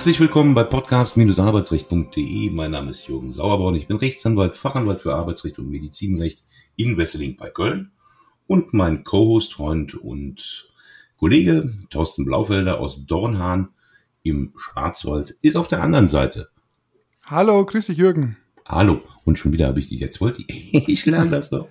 Herzlich willkommen bei podcast-arbeitsrecht.de. Mein Name ist Jürgen Sauerborn. Ich bin Rechtsanwalt, Fachanwalt für Arbeitsrecht und Medizinrecht in Wesseling bei Köln. Und mein Co-Host, Freund und Kollege Thorsten Blaufelder aus Dornhahn im Schwarzwald ist auf der anderen Seite. Hallo, grüß dich Jürgen. Hallo. Und schon wieder habe ich dich jetzt wollte. Ich lerne das doch.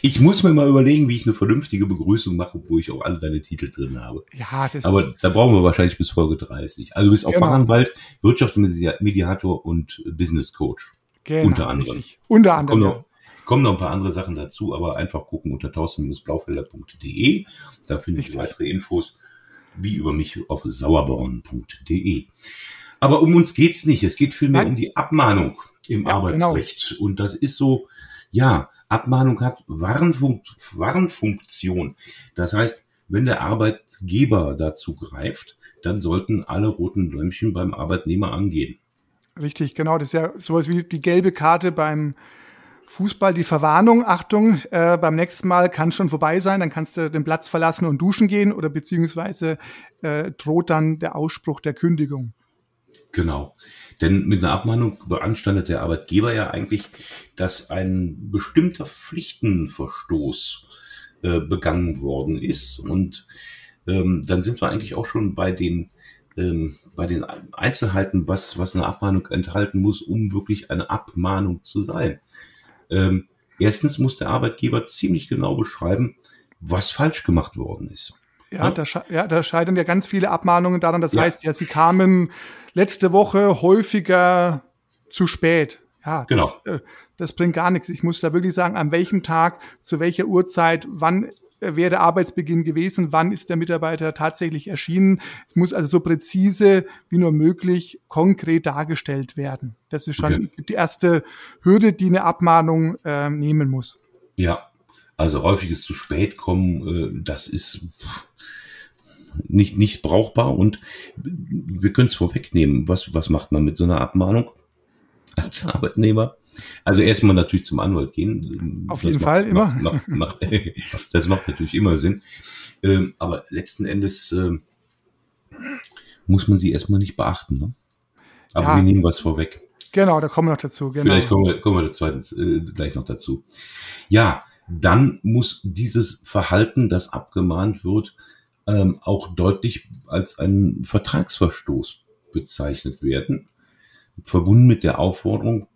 Ich muss mir mal überlegen, wie ich eine vernünftige Begrüßung mache, wo ich auch alle deine Titel drin habe. Ja, das Aber da brauchen wir wahrscheinlich bis Folge 30. Also du bist auch genau. Fachanwalt, Wirtschaftsmediator und Business Coach. Genau, unter anderem. Richtig. Unter anderem. Kommen noch, kommen noch ein paar andere Sachen dazu, aber einfach gucken unter tausen-blaufelder.de. Da finde ich weitere Infos wie über mich auf sauerborn.de. Aber um uns geht's nicht. Es geht vielmehr Nein. um die Abmahnung im ja, genau. Arbeitsrecht. Genau. Und das ist so, ja, Abmahnung hat Warnfunkt, Warnfunktion. Das heißt, wenn der Arbeitgeber dazu greift, dann sollten alle roten Lämpchen beim Arbeitnehmer angehen. Richtig, genau. Das ist ja sowas wie die gelbe Karte beim Fußball, die Verwarnung, Achtung, äh, beim nächsten Mal kann schon vorbei sein, dann kannst du den Platz verlassen und duschen gehen oder beziehungsweise äh, droht dann der Ausspruch der Kündigung. Genau. Denn mit einer Abmahnung beanstandet der Arbeitgeber ja eigentlich, dass ein bestimmter Pflichtenverstoß äh, begangen worden ist. Und ähm, dann sind wir eigentlich auch schon bei den, ähm, bei den Einzelheiten, was, was eine Abmahnung enthalten muss, um wirklich eine Abmahnung zu sein. Ähm, erstens muss der Arbeitgeber ziemlich genau beschreiben, was falsch gemacht worden ist. Ja, da, ja, da scheitern ja ganz viele Abmahnungen daran. Das ja. heißt ja, sie kamen letzte Woche häufiger zu spät. Ja, genau. Das, äh, das bringt gar nichts. Ich muss da wirklich sagen, an welchem Tag, zu welcher Uhrzeit, wann äh, wäre der Arbeitsbeginn gewesen, wann ist der Mitarbeiter tatsächlich erschienen. Es muss also so präzise wie nur möglich konkret dargestellt werden. Das ist schon okay. die erste Hürde, die eine Abmahnung äh, nehmen muss. Ja, also häufiges zu spät kommen, äh, das ist nicht, nicht brauchbar und wir können es vorwegnehmen. Was, was macht man mit so einer Abmahnung als Arbeitnehmer? Also erstmal natürlich zum Anwalt gehen. Auf das jeden macht, Fall immer. Macht, macht, das macht natürlich immer Sinn. Ähm, aber letzten Endes ähm, muss man sie erstmal nicht beachten. Ne? Aber ja. wir nehmen was vorweg. Genau, da kommen wir noch dazu. Genau. Vielleicht kommen wir, kommen wir zweitens, äh, gleich noch dazu. Ja, dann muss dieses Verhalten, das abgemahnt wird, ähm, auch deutlich als ein Vertragsverstoß bezeichnet werden, verbunden mit der Aufforderung,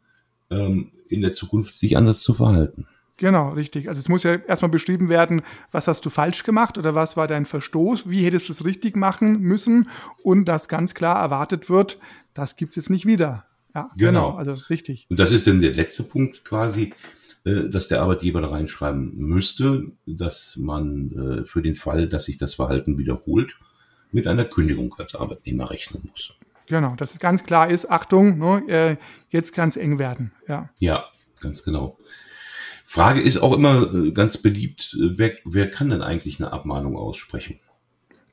ähm, in der Zukunft sich anders zu verhalten. Genau, richtig. Also es muss ja erstmal beschrieben werden, was hast du falsch gemacht oder was war dein Verstoß, wie hättest du es richtig machen müssen und dass ganz klar erwartet wird, das gibt's jetzt nicht wieder. Ja, genau. genau. Also richtig. Und das ist dann der letzte Punkt quasi, äh, dass der Arbeitgeber da reinschreiben müsste, dass man äh, für den Fall, dass sich das Verhalten wiederholt, mit einer Kündigung als Arbeitnehmer rechnen muss. Genau, dass es ganz klar ist, Achtung, ne, äh, jetzt kann es eng werden. Ja. ja, ganz genau. Frage ist auch immer ganz beliebt, wer, wer kann denn eigentlich eine Abmahnung aussprechen?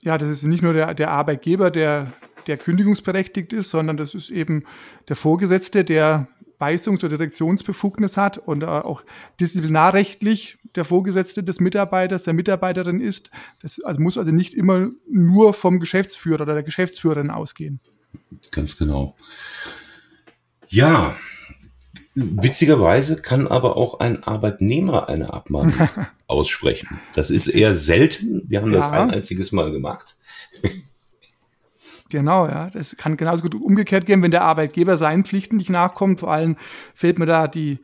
Ja, das ist nicht nur der, der Arbeitgeber, der, der kündigungsberechtigt ist, sondern das ist eben der Vorgesetzte, der Weisungs- oder Direktionsbefugnis hat und äh, auch disziplinarrechtlich der Vorgesetzte des Mitarbeiters, der Mitarbeiterin ist. Das also muss also nicht immer nur vom Geschäftsführer oder der Geschäftsführerin ausgehen. Ganz genau. Ja, witzigerweise kann aber auch ein Arbeitnehmer eine Abmahnung aussprechen. Das ist eher selten. Wir haben ja. das ein einziges Mal gemacht. Genau, ja. Das kann genauso gut umgekehrt gehen, wenn der Arbeitgeber seinen Pflichten nicht nachkommt. Vor allem fällt mir da die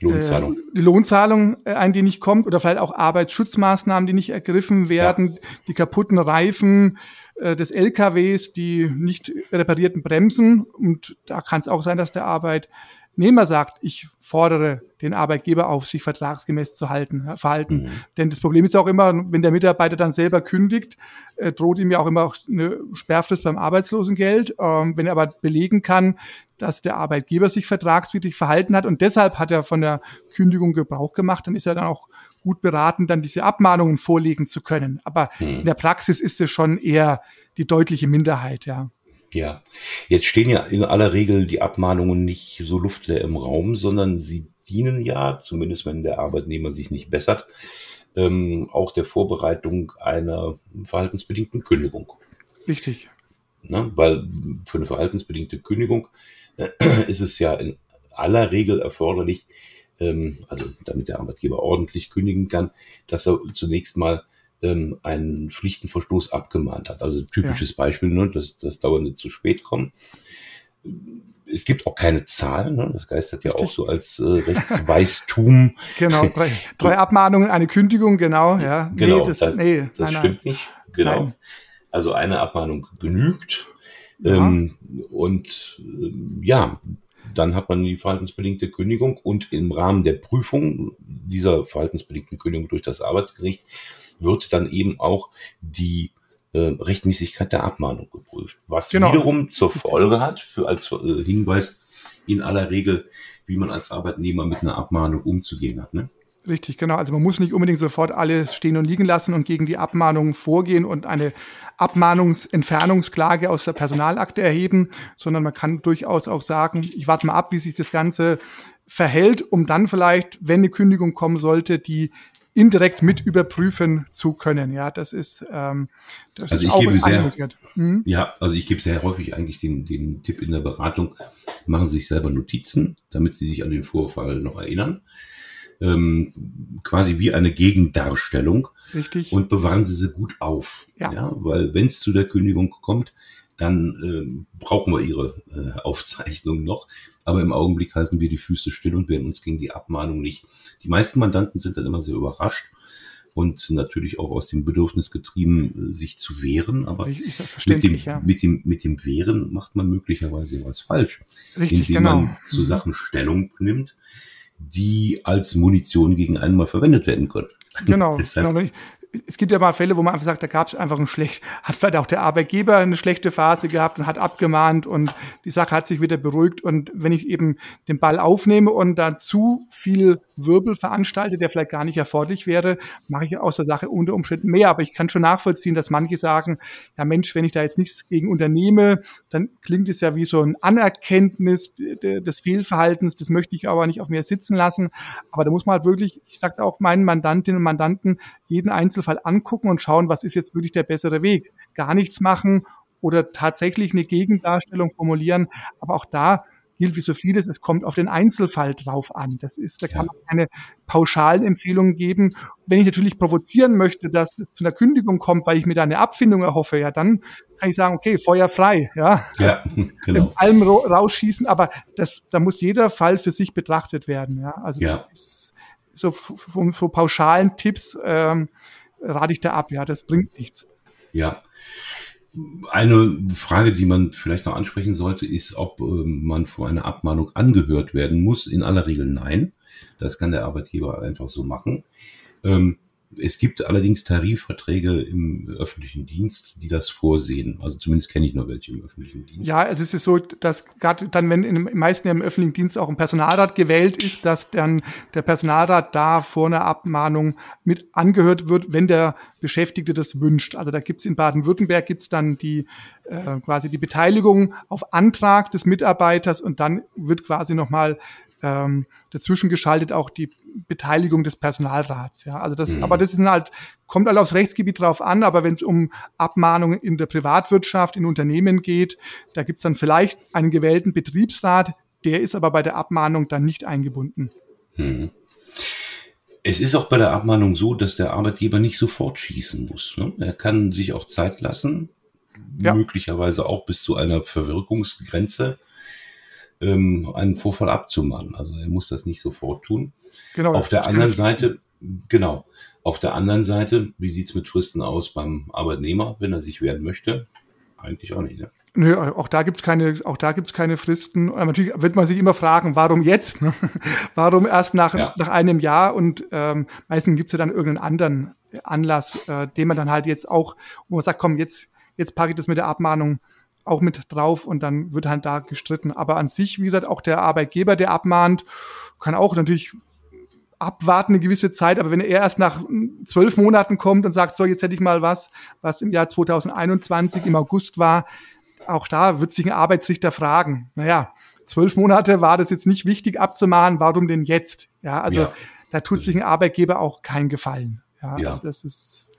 Lohnzahlung, äh, die Lohnzahlung äh, ein, die nicht kommt, oder vielleicht auch Arbeitsschutzmaßnahmen, die nicht ergriffen werden, ja. die kaputten Reifen äh, des LKWs, die nicht reparierten Bremsen. Und da kann es auch sein, dass der Arbeit Nehmer sagt, ich fordere den Arbeitgeber auf, sich vertragsgemäß zu halten, verhalten. Mhm. Denn das Problem ist auch immer, wenn der Mitarbeiter dann selber kündigt, äh, droht ihm ja auch immer auch eine Sperrfrist beim Arbeitslosengeld. Ähm, wenn er aber belegen kann, dass der Arbeitgeber sich vertragswidrig verhalten hat und deshalb hat er von der Kündigung Gebrauch gemacht, dann ist er dann auch gut beraten, dann diese Abmahnungen vorlegen zu können. Aber mhm. in der Praxis ist es schon eher die deutliche Minderheit, ja. Ja, jetzt stehen ja in aller Regel die Abmahnungen nicht so luftleer im Raum, sondern sie dienen ja, zumindest wenn der Arbeitnehmer sich nicht bessert, ähm, auch der Vorbereitung einer verhaltensbedingten Kündigung. Richtig. Ne? Weil für eine verhaltensbedingte Kündigung äh, ist es ja in aller Regel erforderlich, ähm, also damit der Arbeitgeber ordentlich kündigen kann, dass er zunächst mal ähm, einen Pflichtenverstoß abgemahnt hat. Also typisches ja. Beispiel, ne, dass das dauernde zu spät kommen. Es gibt auch keine Zahlen, ne? das geistert ja Richtig. auch so als äh, Rechtsweistum. genau, drei, drei Abmahnungen, eine Kündigung, genau, ja. Genau, nee, das, das, nee, das nein, stimmt nein. nicht. Genau. Nein. Also eine Abmahnung genügt. Ja. Ähm, und ähm, ja, dann hat man die verhaltensbedingte Kündigung und im Rahmen der Prüfung dieser verhaltensbedingten Kündigung durch das Arbeitsgericht wird dann eben auch die äh, Rechtmäßigkeit der Abmahnung geprüft. Was genau. wiederum zur Folge hat, für als äh, Hinweis in aller Regel, wie man als Arbeitnehmer mit einer Abmahnung umzugehen hat. Ne? Richtig, genau. Also man muss nicht unbedingt sofort alles stehen und liegen lassen und gegen die Abmahnung vorgehen und eine Abmahnungsentfernungsklage aus der Personalakte erheben, sondern man kann durchaus auch sagen, ich warte mal ab, wie sich das Ganze verhält, um dann vielleicht, wenn eine Kündigung kommen sollte, die indirekt mit überprüfen zu können. Ja, das ist, ähm, das also ist ich auch gebe sehr, hm? ja, also ich gebe sehr häufig eigentlich den, den Tipp in der Beratung, machen Sie sich selber Notizen, damit Sie sich an den Vorfall noch erinnern ähm, quasi wie eine Gegendarstellung. Richtig. Und bewahren Sie sie gut auf. Ja. ja weil wenn es zu der Kündigung kommt, dann äh, brauchen wir Ihre äh, Aufzeichnung noch. Aber im Augenblick halten wir die Füße still und werden uns gegen die Abmahnung nicht. Die meisten Mandanten sind dann immer sehr überrascht und natürlich auch aus dem Bedürfnis getrieben, äh, sich zu wehren. Aber mit dem, ja. mit, dem, mit dem Wehren macht man möglicherweise was falsch. Richtig, indem genau. man zu mhm. Sachen Stellung nimmt, die als Munition gegen einen mal verwendet werden können. Genau. genau es gibt ja mal Fälle, wo man einfach sagt, da gab es einfach ein schlecht, hat vielleicht auch der Arbeitgeber eine schlechte Phase gehabt und hat abgemahnt und die Sache hat sich wieder beruhigt. Und wenn ich eben den Ball aufnehme und da zu viel Wirbel veranstalte, der vielleicht gar nicht erforderlich wäre, mache ich aus der Sache unter Umständen mehr. Aber ich kann schon nachvollziehen, dass manche sagen, ja Mensch, wenn ich da jetzt nichts gegen unternehme, dann klingt es ja wie so ein Anerkenntnis des Fehlverhaltens. Das möchte ich aber nicht auf mir sitzen lassen. Aber da muss man halt wirklich, ich sage auch meinen Mandantinnen und Mandanten, jeden Einzelfall angucken und schauen, was ist jetzt wirklich der bessere Weg. Gar nichts machen oder tatsächlich eine Gegendarstellung formulieren. Aber auch da gilt wie so vieles, es kommt auf den Einzelfall drauf an. Das ist, da kann man keine pauschalen Empfehlungen geben. Wenn ich natürlich provozieren möchte, dass es zu einer Kündigung kommt, weil ich mir da eine Abfindung erhoffe, ja, dann kann ich sagen, okay, Feuer frei, ja. Ja, genau. Allem rausschießen, aber das, da muss jeder Fall für sich betrachtet werden, ja. Also ja. so von so pauschalen Tipps ähm, rate ich da ab, ja, das bringt nichts. Ja. Eine Frage, die man vielleicht noch ansprechen sollte, ist, ob äh, man vor einer Abmahnung angehört werden muss. In aller Regel nein. Das kann der Arbeitgeber einfach so machen. Ähm, es gibt allerdings Tarifverträge im öffentlichen Dienst, die das vorsehen. Also zumindest kenne ich nur welche im öffentlichen Dienst. Ja, also es ist so, dass gerade dann, wenn in den meisten im öffentlichen Dienst auch ein Personalrat gewählt ist, dass dann der Personalrat da vor einer Abmahnung mit angehört wird, wenn der Beschäftigte das wünscht. Also da gibt es in Baden-Württemberg gibt's dann die äh, quasi die Beteiligung auf Antrag des Mitarbeiters und dann wird quasi nochmal ähm, dazwischen geschaltet auch die Beteiligung des Personalrats. Ja, also das, mhm. aber das ist halt, kommt halt aufs Rechtsgebiet drauf an, aber wenn es um Abmahnungen in der Privatwirtschaft, in Unternehmen geht, da gibt's dann vielleicht einen gewählten Betriebsrat, der ist aber bei der Abmahnung dann nicht eingebunden. Mhm. Es ist auch bei der Abmahnung so, dass der Arbeitgeber nicht sofort schießen muss. Ne? Er kann sich auch Zeit lassen, ja. möglicherweise auch bis zu einer Verwirkungsgrenze ähm, einen Vorfall abzumahnen. Also er muss das nicht sofort tun. Genau. Auf der anderen Seite, genau. Auf der anderen Seite, wie sieht's mit Fristen aus beim Arbeitnehmer, wenn er sich wehren möchte? Eigentlich auch nicht, ne? Nö, auch da gibt's keine, auch da gibt's keine Fristen. Aber natürlich wird man sich immer fragen, warum jetzt? Ne? warum erst nach, ja. nach einem Jahr? Und ähm, meistens gibt's ja dann irgendeinen anderen Anlass, äh, den man dann halt jetzt auch, wo man sagt, komm, jetzt, jetzt packe ich das mit der Abmahnung auch mit drauf und dann wird halt da gestritten. Aber an sich, wie gesagt, auch der Arbeitgeber, der abmahnt, kann auch natürlich abwarten eine gewisse Zeit, aber wenn er erst nach zwölf Monaten kommt und sagt, so, jetzt hätte ich mal was, was im Jahr 2021 im August war, auch da wird sich ein Arbeitsrichter fragen, naja, zwölf Monate war das jetzt nicht wichtig abzumahnen, warum denn jetzt? Ja, also ja. da tut sich ein Arbeitgeber auch keinen Gefallen. Ja, ja. Also das ist,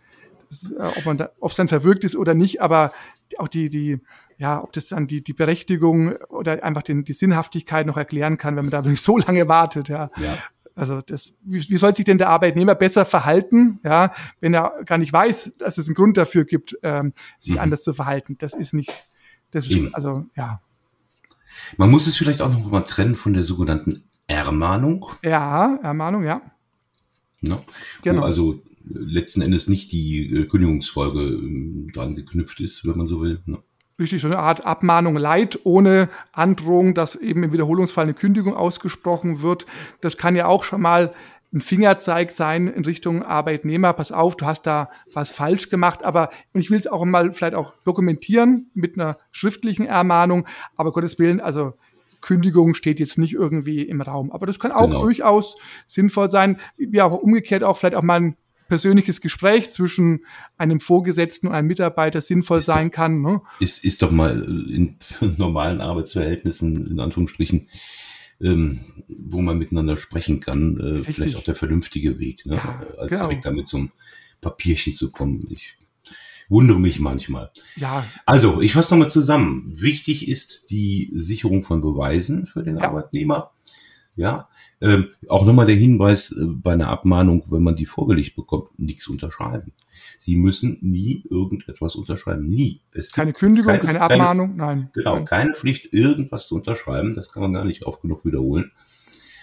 das ist äh, ob man da, ob es dann verwirkt ist oder nicht, aber auch die, die ja, ob das dann die, die Berechtigung oder einfach den, die Sinnhaftigkeit noch erklären kann, wenn man da wirklich so lange wartet, ja. ja. Also das, wie, wie soll sich denn der Arbeitnehmer besser verhalten, ja, wenn er gar nicht weiß, dass es einen Grund dafür gibt, ähm, sich mhm. anders zu verhalten? Das ist nicht, das ist, also ja. Man muss es vielleicht auch noch mal trennen von der sogenannten Ermahnung. Ja, Ermahnung, ja. Ne? Genau. Wo also letzten Endes nicht die äh, Kündigungsfolge äh, dran geknüpft ist, wenn man so will. Ne? Richtig, so eine Art Abmahnung Leid ohne Androhung, dass eben im Wiederholungsfall eine Kündigung ausgesprochen wird. Das kann ja auch schon mal ein Fingerzeig sein in Richtung Arbeitnehmer. Pass auf, du hast da was falsch gemacht. Aber und ich will es auch mal vielleicht auch dokumentieren mit einer schriftlichen Ermahnung. Aber Gottes Willen, also Kündigung steht jetzt nicht irgendwie im Raum. Aber das kann auch genau. durchaus sinnvoll sein. Ja, aber umgekehrt auch vielleicht auch mal ein persönliches Gespräch zwischen einem Vorgesetzten und einem Mitarbeiter sinnvoll ist sein doch, kann. Ne? Ist, ist doch mal in normalen Arbeitsverhältnissen, in Anführungsstrichen, ähm, wo man miteinander sprechen kann, äh, vielleicht auch der vernünftige Weg, ne? Ja, als genau. direkt damit zum Papierchen zu kommen. Ich wundere mich manchmal. Ja. Also, ich fasse nochmal zusammen. Wichtig ist die Sicherung von Beweisen für den ja. Arbeitnehmer. Ja, ähm, auch nochmal der Hinweis äh, bei einer Abmahnung, wenn man die vorgelegt bekommt, nichts unterschreiben. Sie müssen nie irgendetwas unterschreiben. Nie. Es keine Kündigung, keine, keine Abmahnung, keine, nein. Genau, nein. keine Pflicht, irgendwas zu unterschreiben. Das kann man gar nicht oft genug wiederholen.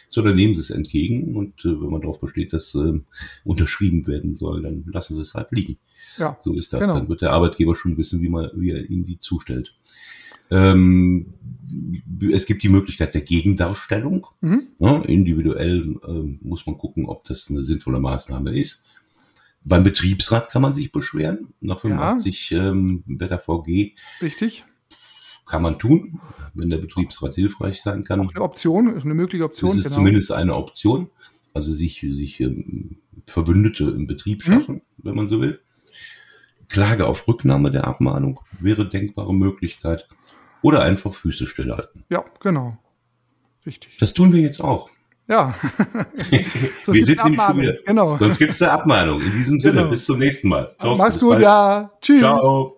Sondern nehmen Sie es entgegen und äh, wenn man darauf besteht, dass äh, unterschrieben werden soll, dann lassen Sie es halt liegen. Ja, so ist das. Genau. Dann wird der Arbeitgeber schon wissen, wie, man, wie er Ihnen die zustellt. Ähm, es gibt die Möglichkeit der Gegendarstellung. Mhm. Ja, individuell ähm, muss man gucken, ob das eine sinnvolle Maßnahme ist. Beim Betriebsrat kann man sich beschweren, nach 85 ja. ähm, Beta VG. Richtig. Kann man tun, wenn der Betriebsrat hilfreich sein kann. Auch eine Option, eine mögliche Option. Das ist genau. zumindest eine Option. Also sich, sich ähm, Verbündete im Betrieb mhm. schaffen, mhm. wenn man so will. Klage auf Rücknahme der Abmahnung wäre denkbare Möglichkeit. Oder einfach Füße stillhalten. Ja, genau. Richtig. Das tun wir jetzt auch. Ja. wir sind nämlich schon wieder. Genau. Sonst gibt es eine Abmahnung. In diesem Sinne, genau. bis zum nächsten Mal. Ciao, Mach's gut, ja. Tschüss. Ciao.